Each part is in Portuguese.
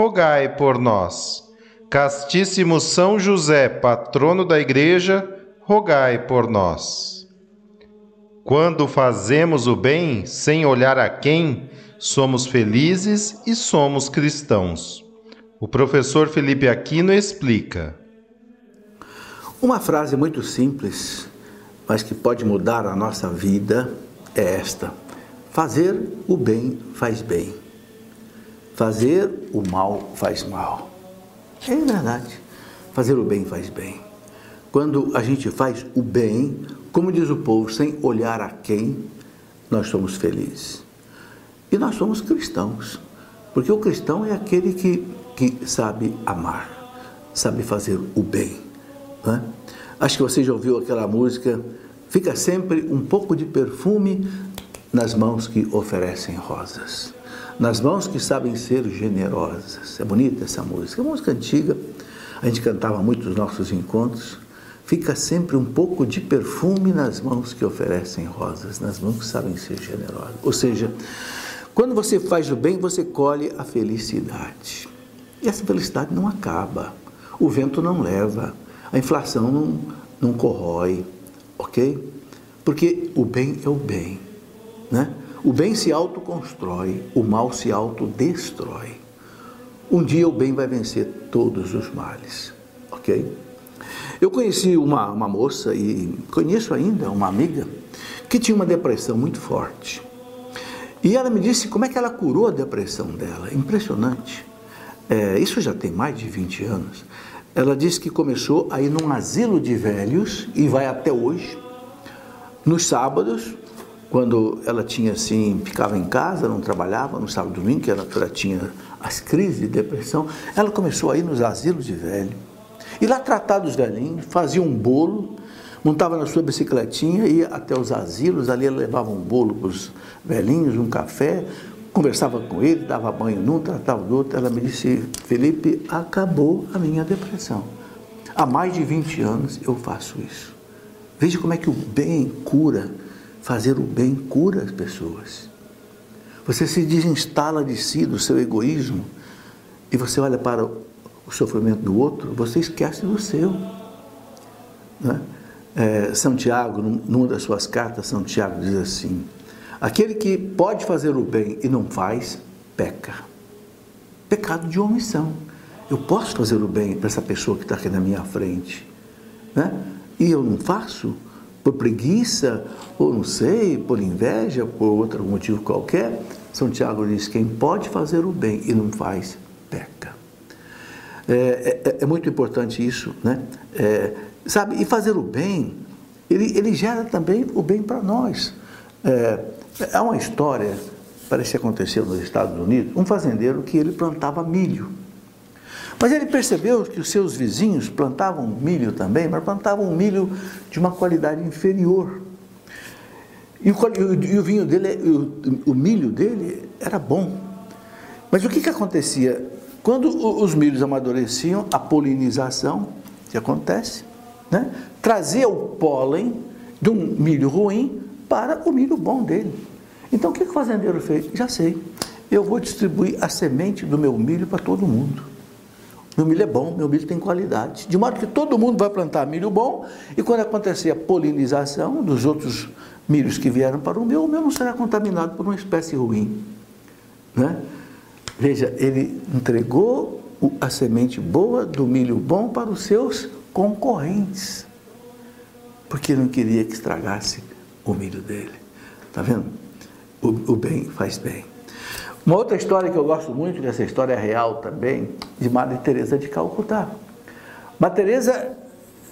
rogai por nós. Castíssimo São José, patrono da Igreja, rogai por nós. Quando fazemos o bem sem olhar a quem, somos felizes e somos cristãos. O professor Felipe Aquino explica. Uma frase muito simples, mas que pode mudar a nossa vida, é esta: Fazer o bem faz bem. Fazer o mal faz mal. É verdade. Fazer o bem faz bem. Quando a gente faz o bem, como diz o povo, sem olhar a quem, nós somos felizes. E nós somos cristãos. Porque o cristão é aquele que, que sabe amar, sabe fazer o bem. Né? Acho que você já ouviu aquela música. Fica sempre um pouco de perfume nas mãos que oferecem rosas nas mãos que sabem ser generosas. É bonita essa música, é uma música antiga, a gente cantava muito nos nossos encontros. Fica sempre um pouco de perfume nas mãos que oferecem rosas, nas mãos que sabem ser generosas. Ou seja, quando você faz o bem, você colhe a felicidade. E essa felicidade não acaba. O vento não leva, a inflação não, não corrói, ok? Porque o bem é o bem, né? O bem se autoconstrói, o mal se autodestrói. Um dia o bem vai vencer todos os males, ok? Eu conheci uma, uma moça e conheço ainda uma amiga que tinha uma depressão muito forte. E ela me disse como é que ela curou a depressão dela. Impressionante. É, isso já tem mais de 20 anos. Ela disse que começou a ir num asilo de velhos e vai até hoje. Nos sábados, quando ela tinha assim, ficava em casa, não trabalhava no sábado e domingo, que ela, ela tinha as crises de depressão, ela começou a ir nos asilos de velho. E lá tratar dos velhinhos, fazia um bolo, montava na sua bicicletinha, ia até os asilos, ali ela levava um bolo para os velhinhos, um café, conversava com ele, dava banho num, tratava do outro. Ela me disse, Felipe, acabou a minha depressão. Há mais de 20 anos eu faço isso. Veja como é que o bem cura Fazer o bem cura as pessoas. Você se desinstala de si, do seu egoísmo, e você olha para o sofrimento do outro, você esquece do seu. Né? É, São Tiago, numa das suas cartas, São Tiago diz assim: aquele que pode fazer o bem e não faz, peca. Pecado de omissão. Eu posso fazer o bem para essa pessoa que está aqui na minha frente, né? e eu não faço, por preguiça, ou não sei, por inveja, por outro motivo qualquer, São Tiago diz: quem pode fazer o bem e não faz, peca. É, é, é muito importante isso, né? É, sabe, e fazer o bem, ele, ele gera também o bem para nós. É, há uma história, parece que aconteceu nos Estados Unidos, um fazendeiro que ele plantava milho. Mas ele percebeu que os seus vizinhos plantavam milho também, mas plantavam milho de uma qualidade inferior. E o, e o vinho dele, o, o, milho dele era bom. Mas o que, que acontecia? Quando os milhos amadureciam, a polinização, que acontece, né? trazia o pólen de um milho ruim para o milho bom dele. Então o que, que o fazendeiro fez? Já sei, eu vou distribuir a semente do meu milho para todo mundo. Meu milho é bom, meu milho tem qualidade. De modo que todo mundo vai plantar milho bom e quando acontecer a polinização dos outros milhos que vieram para o meu, o meu não será contaminado por uma espécie ruim. Né? Veja, ele entregou a semente boa do milho bom para os seus concorrentes, porque não queria que estragasse o milho dele. Está vendo? O, o, bem faz bem. Uma outra história que eu gosto muito, que essa história é real também, de Madre Teresa de Calcutá. Madre Teresa,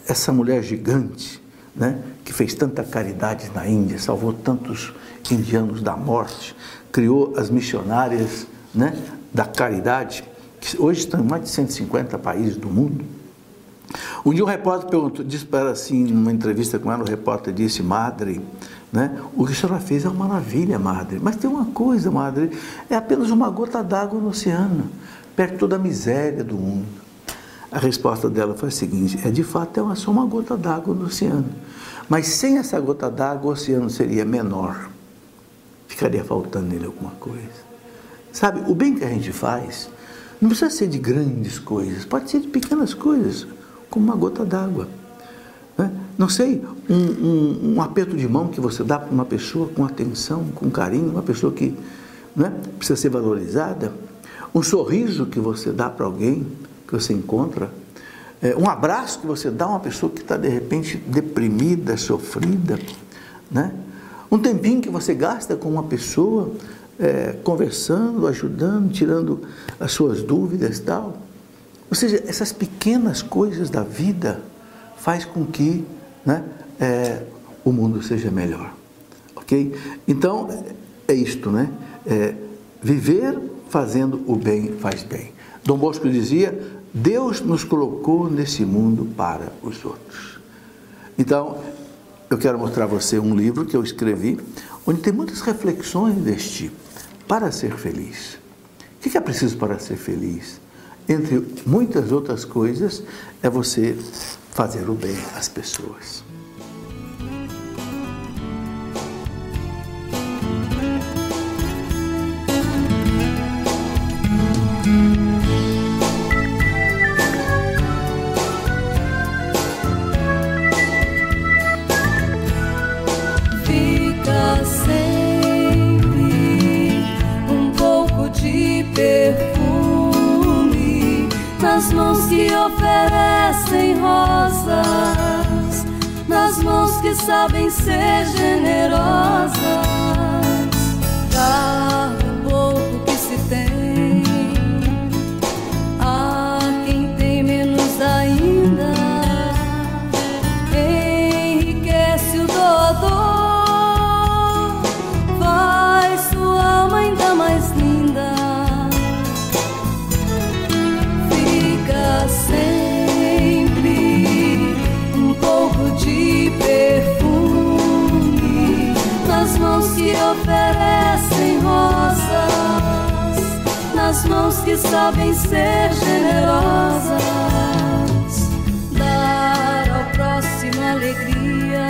essa mulher gigante, né, que fez tanta caridade na Índia, salvou tantos indianos da morte, criou as missionárias né, da caridade, que hoje estão em mais de 150 países do mundo. Um dia um repórter perguntou, disse para ela assim, numa entrevista com ela, o repórter disse, Madre, né, o que a senhora fez é uma maravilha, Madre, mas tem uma coisa, Madre, é apenas uma gota d'água no oceano, perto de toda a miséria do mundo. A resposta dela foi a seguinte: é de fato é só uma gota d'água no oceano. Mas sem essa gota d'água, o oceano seria menor. Ficaria faltando nele alguma coisa. Sabe, o bem que a gente faz não precisa ser de grandes coisas, pode ser de pequenas coisas, como uma gota d'água. Né? Não sei, um, um, um, aperto de mão que você dá para uma pessoa com atenção, com carinho, uma pessoa que né, precisa ser valorizada, um sorriso que você dá para alguém que você encontra, é, um abraço que você dá a uma pessoa que está de repente deprimida, sofrida, né? um tempinho que você gasta com uma pessoa é, conversando, ajudando, tirando as suas dúvidas tal. Ou seja, essas pequenas coisas da vida faz com que né, é, o mundo seja melhor. Ok? Então, é isto, né? É, viver fazendo o bem faz bem. Dom Bosco dizia: Deus nos colocou nesse mundo para os outros. Então, eu quero mostrar a você um livro que eu escrevi, onde tem muitas reflexões deste tipo. Para ser feliz. O que é preciso para ser feliz? Entre muitas outras coisas, é você fazer o bem às pessoas. Sabem ser generosas, dar o pouco que se tem nas mãos que sabem ser generosas, dar ao próximo alegria,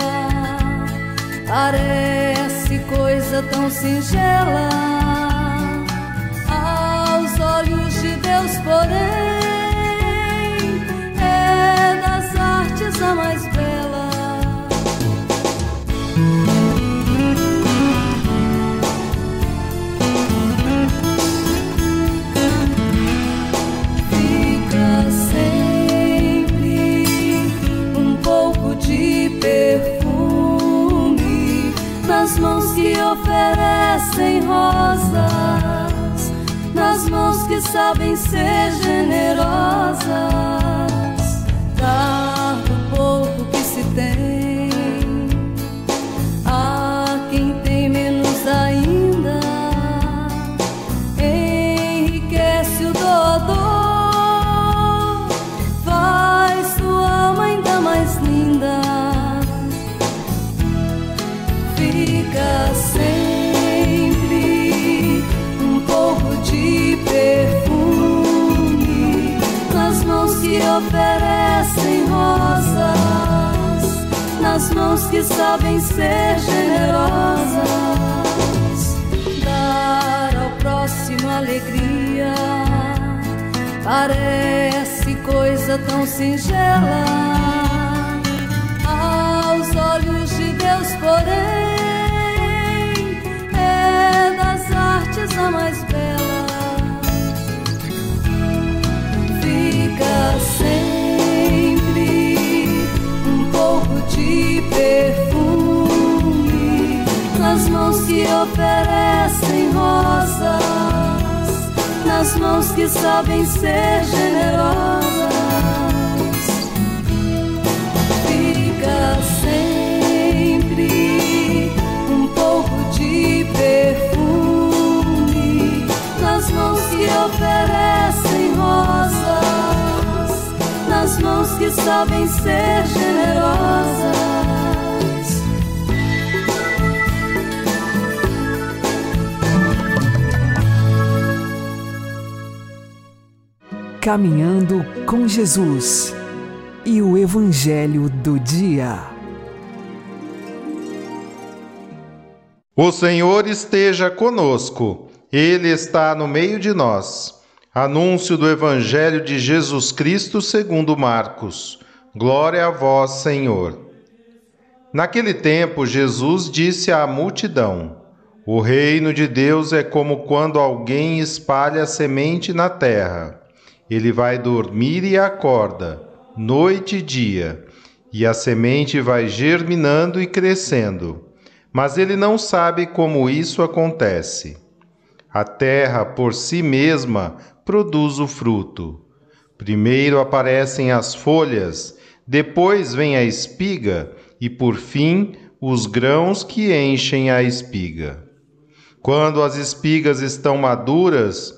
parece coisa tão singela aos olhos de Deus, porém, é das artes a mais oferecem rosas nas mãos que sabem ser generosas. Nas mãos que sabem ser generosas. Dar ao próximo alegria. Parece coisa tão singela. Aos olhos de Deus, porém é das artes a mais bela. Fica que oferecem rosas, nas mãos que sabem ser generosas. Fica sempre um pouco de perfume nas mãos que oferecem rosas, nas mãos que sabem ser generosas. Caminhando com Jesus e o Evangelho do Dia. O Senhor esteja conosco, Ele está no meio de nós. Anúncio do Evangelho de Jesus Cristo segundo Marcos. Glória a vós, Senhor. Naquele tempo, Jesus disse à multidão: O reino de Deus é como quando alguém espalha semente na terra. Ele vai dormir e acorda, noite e dia, e a semente vai germinando e crescendo. Mas ele não sabe como isso acontece. A terra, por si mesma, produz o fruto. Primeiro aparecem as folhas, depois vem a espiga e, por fim, os grãos que enchem a espiga. Quando as espigas estão maduras,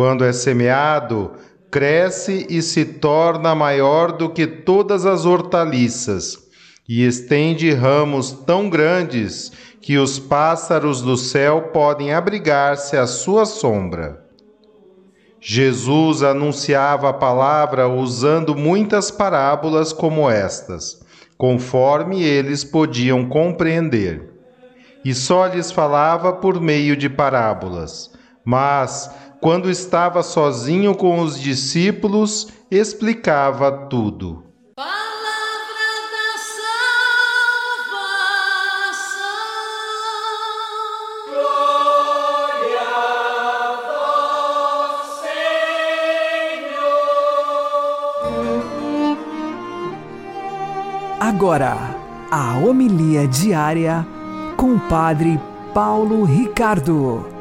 Quando é semeado, cresce e se torna maior do que todas as hortaliças, e estende ramos tão grandes que os pássaros do céu podem abrigar-se à sua sombra. Jesus anunciava a palavra usando muitas parábolas como estas, conforme eles podiam compreender. E só lhes falava por meio de parábolas. Mas, quando estava sozinho com os discípulos, explicava tudo. Palavra da salvação. Agora, a homilia diária com o Padre Paulo Ricardo.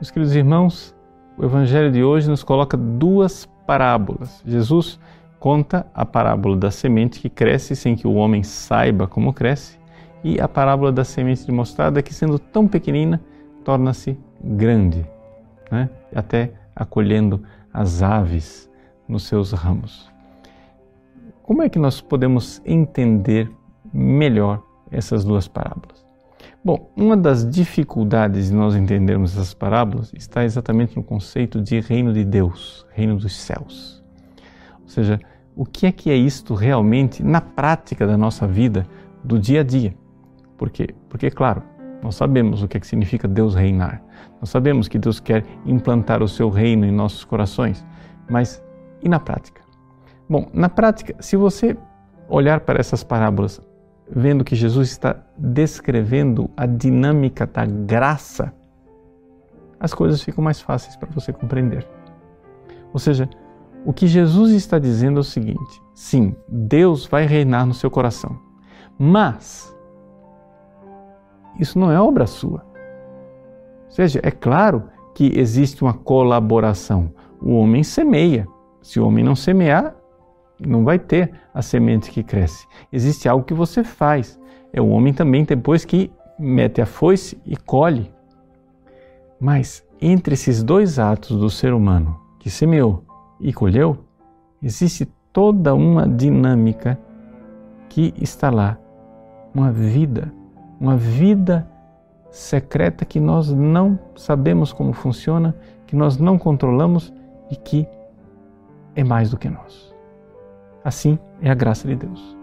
Meus queridos irmãos, o Evangelho de hoje nos coloca duas parábolas. Jesus conta a parábola da semente que cresce sem que o homem saiba como cresce, e a parábola da semente de mostarda que, sendo tão pequenina, torna-se grande, né? até acolhendo as aves nos seus ramos. Como é que nós podemos entender melhor essas duas parábolas? Bom, uma das dificuldades de nós entendermos essas parábolas está exatamente no conceito de reino de Deus, reino dos céus. Ou seja, o que é que é isto realmente na prática da nossa vida, do dia a dia? Por quê? Porque, claro, nós sabemos o que, é que significa Deus reinar. Nós sabemos que Deus quer implantar o seu reino em nossos corações. Mas e na prática? Bom, na prática, se você olhar para essas parábolas vendo que Jesus está descrevendo a dinâmica da graça, as coisas ficam mais fáceis para você compreender. Ou seja, o que Jesus está dizendo é o seguinte: sim, Deus vai reinar no seu coração, mas isso não é obra sua. Ou seja, é claro que existe uma colaboração. O homem semeia. Se o homem não semear, não vai ter a semente que cresce. Existe algo que você faz. É o homem também depois que mete a foice e colhe. Mas entre esses dois atos do ser humano, que semeou e colheu, existe toda uma dinâmica que está lá, uma vida, uma vida secreta que nós não sabemos como funciona, que nós não controlamos e que é mais do que nós. Assim é a graça de Deus.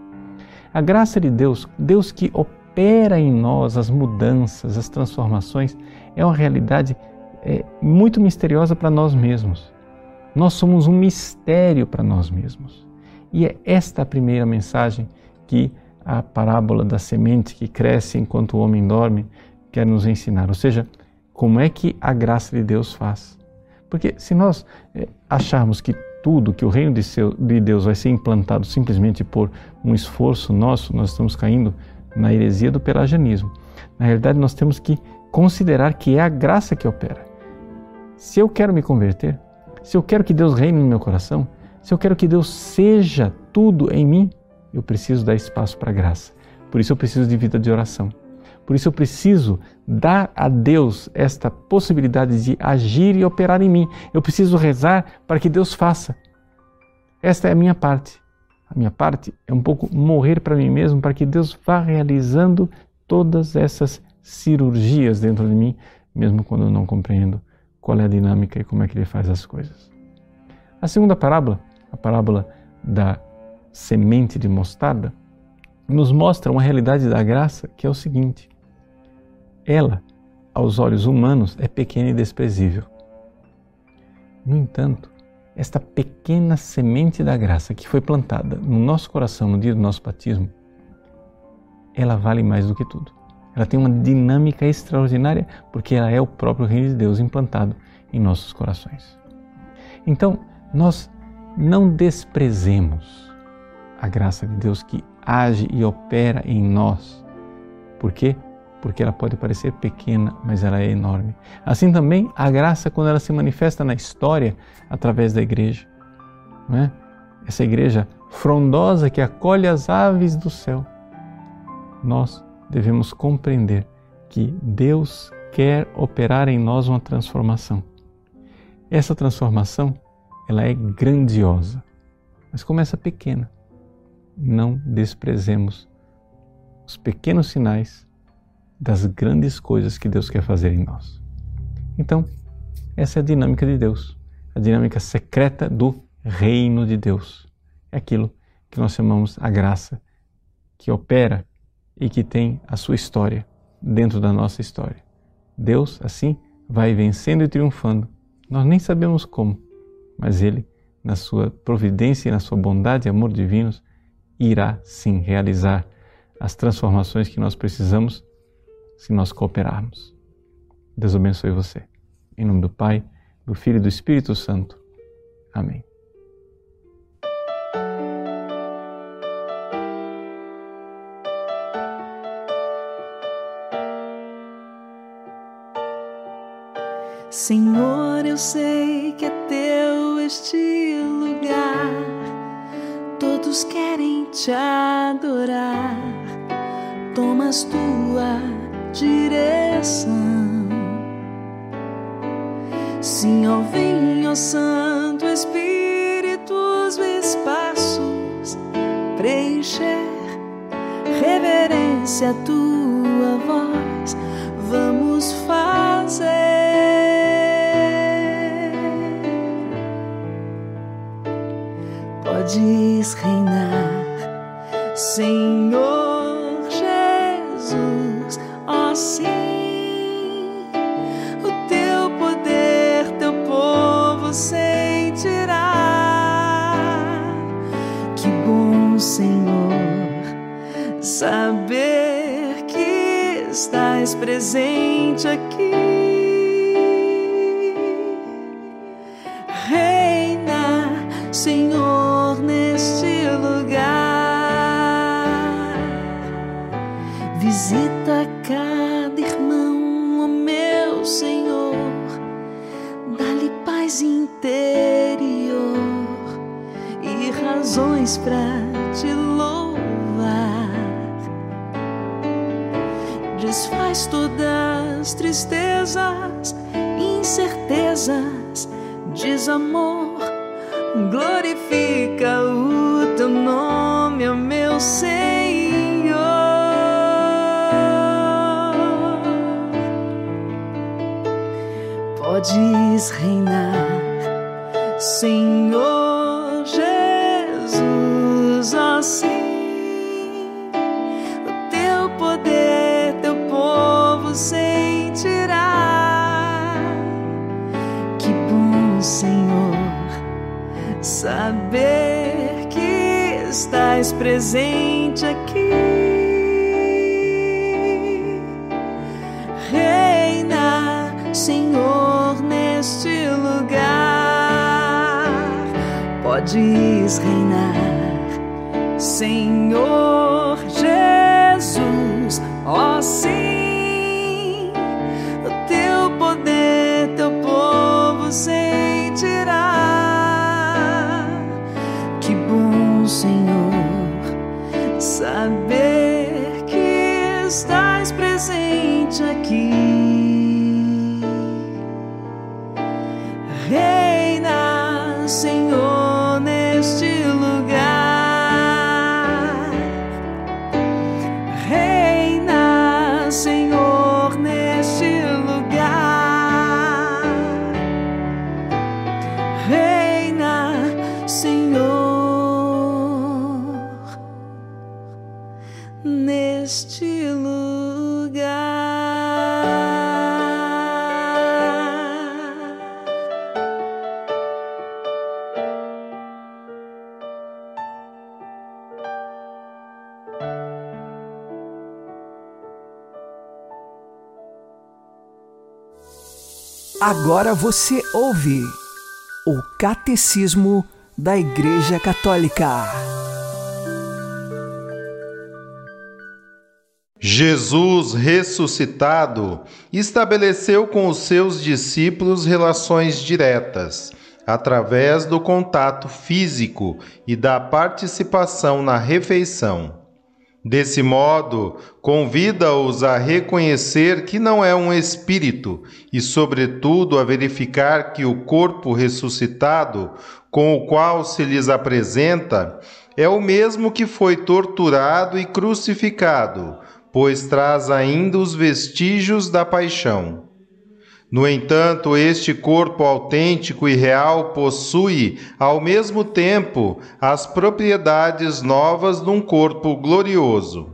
A graça de Deus, Deus que opera em nós as mudanças, as transformações, é uma realidade é, muito misteriosa para nós mesmos. Nós somos um mistério para nós mesmos. E é esta a primeira mensagem que a parábola da semente que cresce enquanto o homem dorme quer nos ensinar. Ou seja, como é que a graça de Deus faz. Porque se nós é, acharmos que tudo, que o reino de, seu, de Deus vai ser implantado simplesmente por um esforço nosso, nós estamos caindo na heresia do pelagianismo. Na realidade, nós temos que considerar que é a graça que opera. Se eu quero me converter, se eu quero que Deus reine no meu coração, se eu quero que Deus seja tudo em mim, eu preciso dar espaço para a graça. Por isso eu preciso de vida de oração. Por isso eu preciso dar a Deus esta possibilidade de agir e operar em mim. Eu preciso rezar para que Deus faça. Esta é a minha parte. A minha parte é um pouco morrer para mim mesmo, para que Deus vá realizando todas essas cirurgias dentro de mim, mesmo quando eu não compreendo qual é a dinâmica e como é que ele faz as coisas. A segunda parábola, a parábola da semente de mostarda, nos mostra uma realidade da graça que é o seguinte: ela, aos olhos humanos, é pequena e desprezível. No entanto, esta pequena semente da graça que foi plantada no nosso coração no dia do nosso batismo, ela vale mais do que tudo. Ela tem uma dinâmica extraordinária porque ela é o próprio Reino de Deus implantado em nossos corações. Então, nós não desprezemos a graça de Deus que age e opera em nós. Por quê? Porque ela pode parecer pequena, mas ela é enorme. Assim também a graça, quando ela se manifesta na história através da igreja. Não é? Essa igreja frondosa que acolhe as aves do céu. Nós devemos compreender que Deus quer operar em nós uma transformação. Essa transformação, ela é grandiosa, mas começa pequena. Não desprezemos os pequenos sinais das grandes coisas que Deus quer fazer em nós. Então, essa é a dinâmica de Deus, a dinâmica secreta do reino de Deus. É aquilo que nós chamamos a graça, que opera e que tem a sua história dentro da nossa história. Deus, assim, vai vencendo e triunfando. Nós nem sabemos como, mas Ele, na sua providência e na sua bondade e amor divinos, irá sim realizar as transformações que nós precisamos se nós cooperarmos. Deus abençoe você. Em nome do Pai, do Filho e do Espírito Santo. Amém. Senhor, eu sei que é teu este lugar. Todos querem te adorar. Tomas tua direção. Sim, ó, vem, ó Santo Espírito, os espaços preencher. Reverência a tua voz, vamos fazer. podes reinar, Senhor Jesus, ó oh, sim, o teu poder, teu povo sentirá. Que bom, Senhor, saber que estás presente aqui. Para te louvar. Desfaz todas tristezas, incertezas, desamor. Glorifica o teu nome, ó meu Senhor. podes reinar, Senhor Jesus, ó sim, o teu poder, teu povo sentirá. Que bom, Senhor, saber que estás presente aqui. podes reinar, Senhor Agora você ouve o Catecismo da Igreja Católica. Jesus ressuscitado estabeleceu com os seus discípulos relações diretas, através do contato físico e da participação na refeição. Desse modo, convida-os a reconhecer que não é um espírito e, sobretudo, a verificar que o corpo ressuscitado, com o qual se lhes apresenta, é o mesmo que foi torturado e crucificado, pois traz ainda os vestígios da paixão. No entanto, este corpo autêntico e real possui, ao mesmo tempo, as propriedades novas de um corpo glorioso.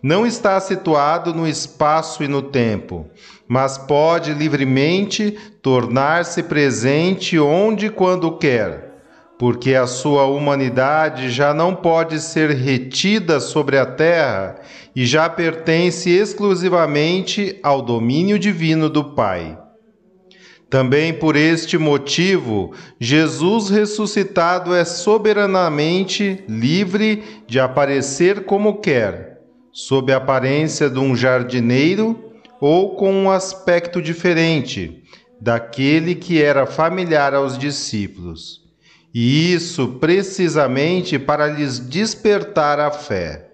Não está situado no espaço e no tempo, mas pode livremente tornar-se presente onde e quando quer porque a sua humanidade já não pode ser retida sobre a terra e já pertence exclusivamente ao domínio divino do Pai. Também por este motivo, Jesus ressuscitado é soberanamente livre de aparecer como quer, sob a aparência de um jardineiro ou com um aspecto diferente daquele que era familiar aos discípulos. E isso precisamente para lhes despertar a fé.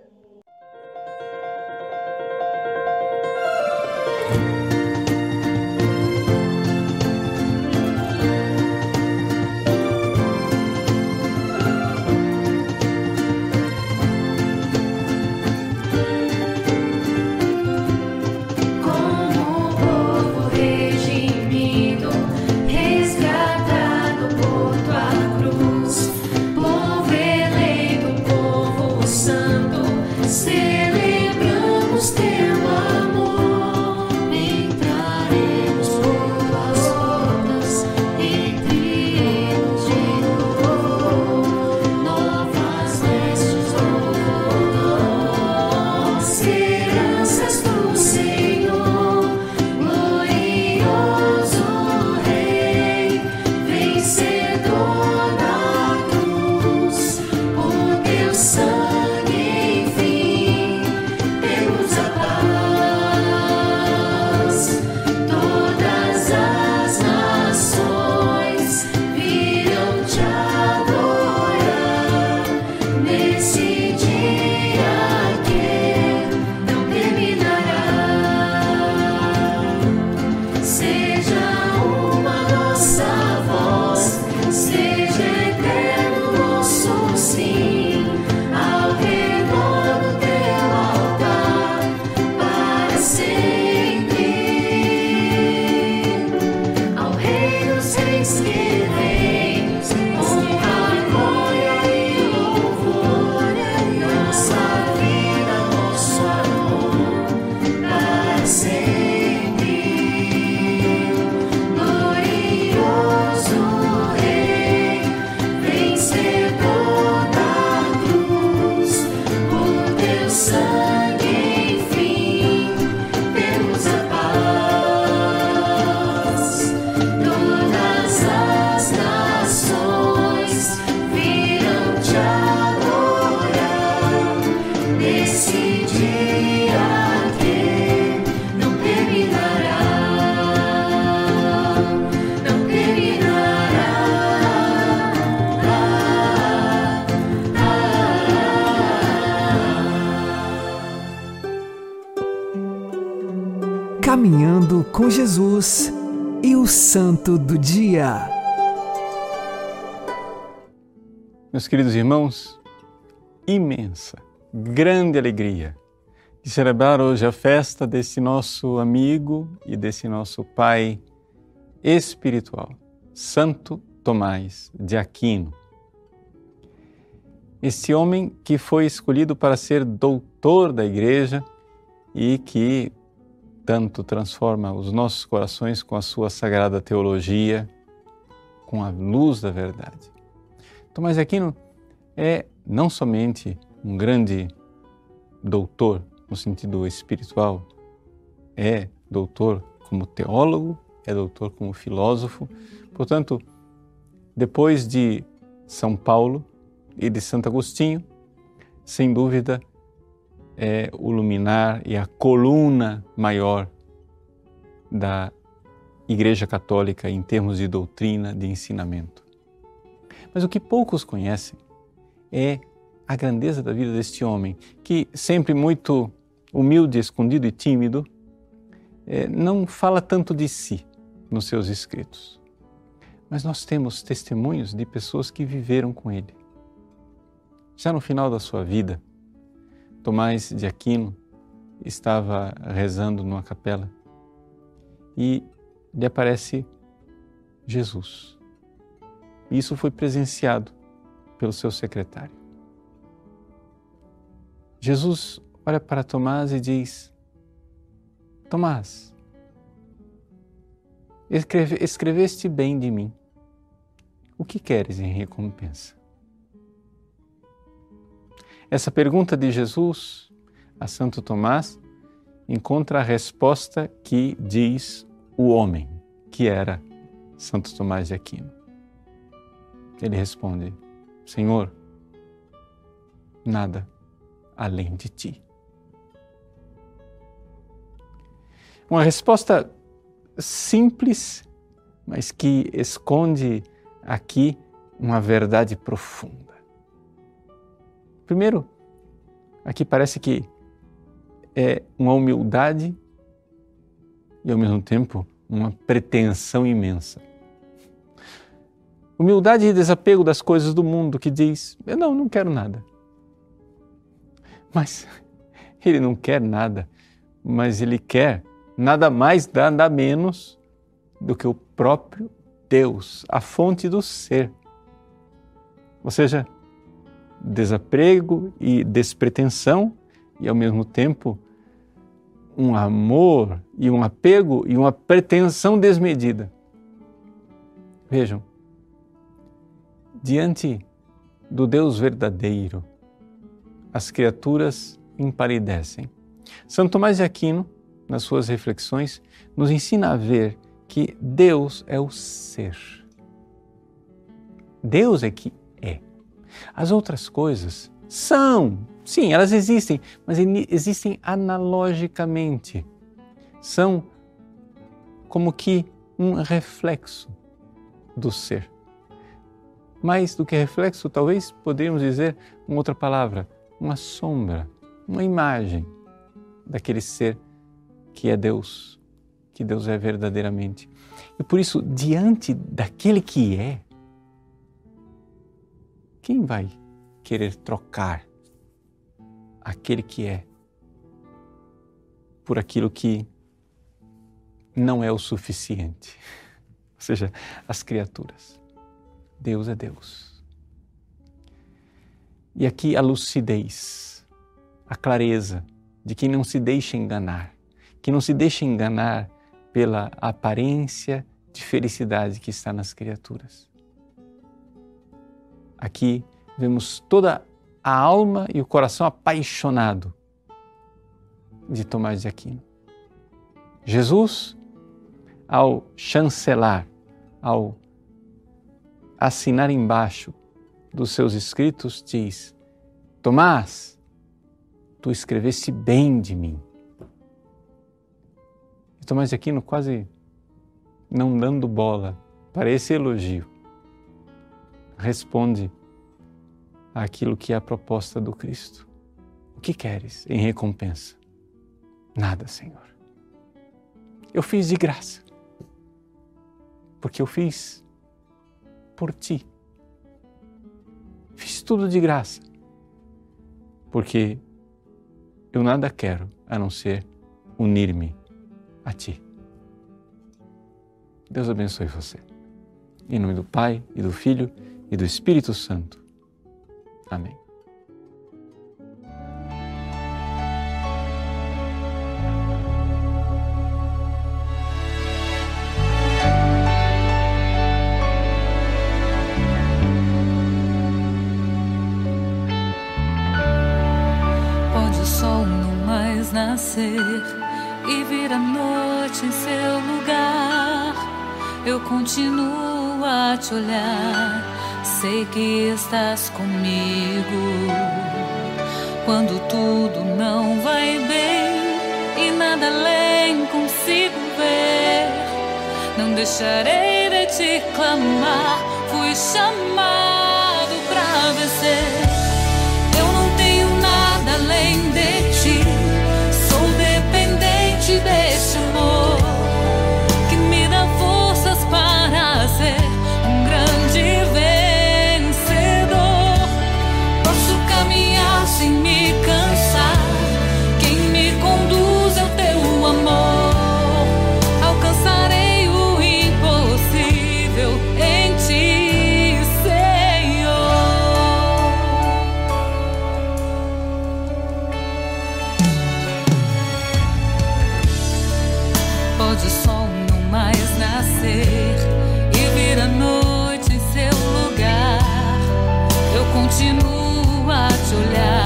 Meus queridos irmãos, imensa, grande alegria de celebrar hoje a festa desse nosso amigo e desse nosso Pai espiritual, Santo Tomás de Aquino. Este homem que foi escolhido para ser doutor da Igreja e que tanto transforma os nossos corações com a sua sagrada teologia, com a luz da verdade. Tomás de Aquino é não somente um grande doutor no sentido espiritual, é doutor como teólogo, é doutor como filósofo. Portanto, depois de São Paulo e de Santo Agostinho, sem dúvida, é o luminar e a coluna maior da Igreja Católica em termos de doutrina, de ensinamento. Mas o que poucos conhecem é a grandeza da vida deste homem, que sempre muito humilde, escondido e tímido, é, não fala tanto de si nos seus escritos. Mas nós temos testemunhos de pessoas que viveram com ele. Já no final da sua vida, Tomás de Aquino estava rezando numa capela e lhe aparece Jesus. Isso foi presenciado pelo seu secretário. Jesus olha para Tomás e diz: Tomás, escreve, escreveste bem de mim. O que queres em recompensa? Essa pergunta de Jesus a Santo Tomás encontra a resposta que diz o homem, que era Santo Tomás de Aquino. Ele responde: Senhor, nada além de ti. Uma resposta simples, mas que esconde aqui uma verdade profunda. Primeiro, aqui parece que é uma humildade e, ao mesmo tempo, uma pretensão imensa. Humildade e desapego das coisas do mundo que diz: Eu não, não quero nada. Mas ele não quer nada, mas ele quer nada mais, nada menos do que o próprio Deus, a fonte do ser. Ou seja, desaprego e despretensão e ao mesmo tempo um amor e um apego e uma pretensão desmedida. Vejam, Diante do Deus verdadeiro, as criaturas empalidecem. Santo Tomás de Aquino, nas suas reflexões, nos ensina a ver que Deus é o ser. Deus é que é. As outras coisas são, sim, elas existem, mas existem analogicamente. São como que um reflexo do ser mais do que reflexo, talvez poderíamos dizer uma outra palavra, uma sombra, uma imagem daquele ser que é Deus, que Deus é verdadeiramente. E por isso, diante daquele que é, quem vai querer trocar aquele que é por aquilo que não é o suficiente? Ou seja, as criaturas. Deus é Deus. E aqui a lucidez, a clareza de quem não se deixa enganar, que não se deixa enganar pela aparência de felicidade que está nas criaturas. Aqui vemos toda a alma e o coração apaixonado de Tomás de Aquino. Jesus, ao chancelar, ao assinar embaixo dos seus escritos, diz: Tomás, tu escreveste bem de mim. E Tomás de Aquino quase não dando bola para esse elogio, responde àquilo que é a proposta do Cristo. O que queres em recompensa? Nada, Senhor. Eu fiz de graça, porque eu fiz por ti. Fiz tudo de graça, porque eu nada quero a não ser unir-me a ti. Deus abençoe você. Em nome do Pai, e do Filho, e do Espírito Santo. Amém. nascer e vir a noite em seu lugar. Eu continuo a te olhar, sei que estás comigo. Quando tudo não vai bem e nada além consigo ver, não deixarei de te clamar. Fui chamado para vencer. tu.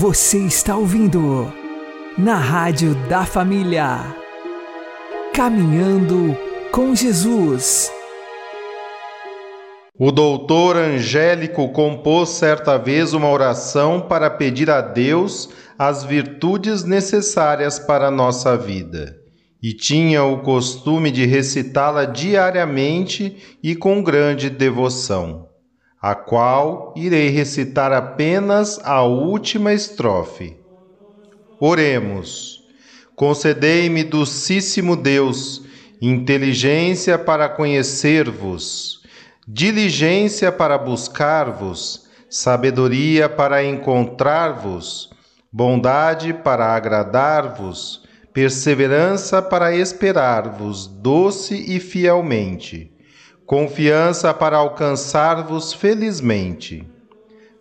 Você está ouvindo na Rádio da Família. Caminhando com Jesus. O doutor Angélico compôs certa vez uma oração para pedir a Deus as virtudes necessárias para a nossa vida, e tinha o costume de recitá-la diariamente e com grande devoção a qual irei recitar apenas a última estrofe. Oremos. Concedei-me, docíssimo Deus, inteligência para conhecer-vos, diligência para buscar-vos, sabedoria para encontrar-vos, bondade para agradar-vos, perseverança para esperar-vos doce e fielmente confiança para alcançar-vos felizmente.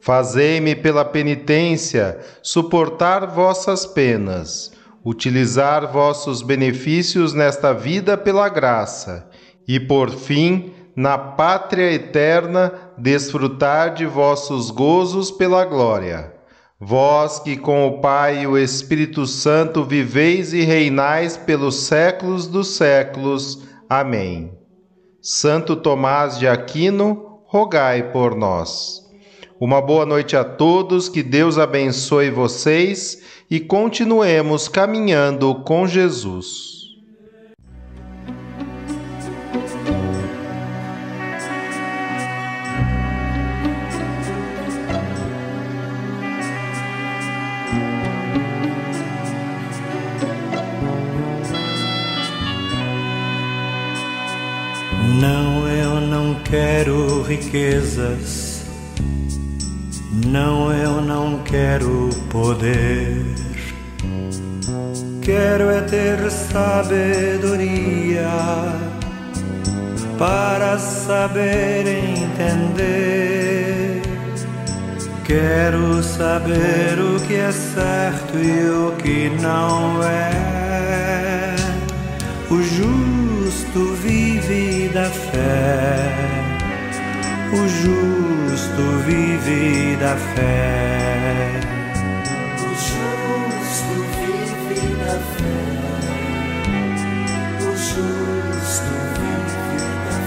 Fazei-me pela penitência suportar vossas penas, utilizar vossos benefícios nesta vida pela graça, e por fim, na pátria eterna, desfrutar de vossos gozos pela glória. Vós que com o Pai e o Espírito Santo viveis e reinais pelos séculos dos séculos. Amém. Santo Tomás de Aquino, rogai por nós. Uma boa noite a todos, que Deus abençoe vocês e continuemos caminhando com Jesus. Quero riquezas. Não, eu não quero poder. Quero é ter sabedoria para saber entender. Quero saber o que é certo e o que não é. O justo vive da fé. O justo vive da fé. O justo vive da fé. O justo vive da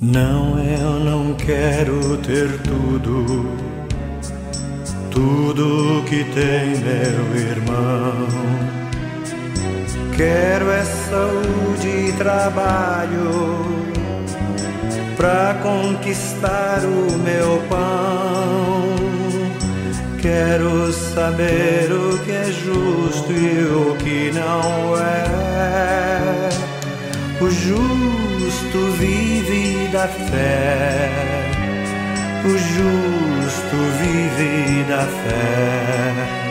Não, eu não quero ter tudo, tudo que tem meu irmão. Quero é saúde e trabalho pra conquistar o meu pão. Quero saber o que é justo e o que não é. O justo vive da fé. O justo vive da fé.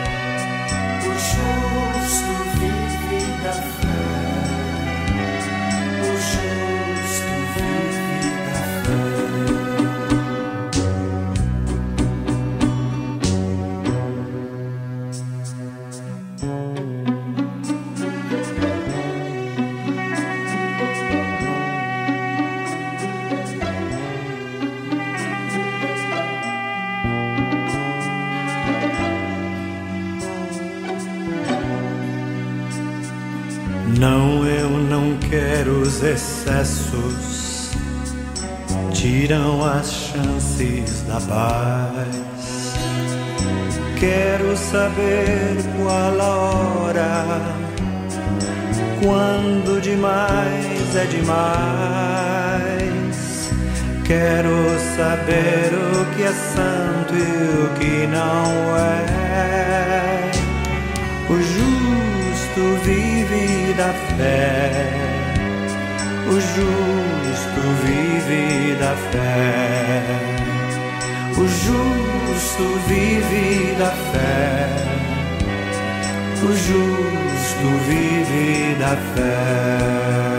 Excessos, tiram as chances da paz. Quero saber qual a hora, quando demais é demais. Quero saber o que é santo e o que não é. O justo vive da fé. O justo vive da fé. O justo vive da fé. O justo vive da fé.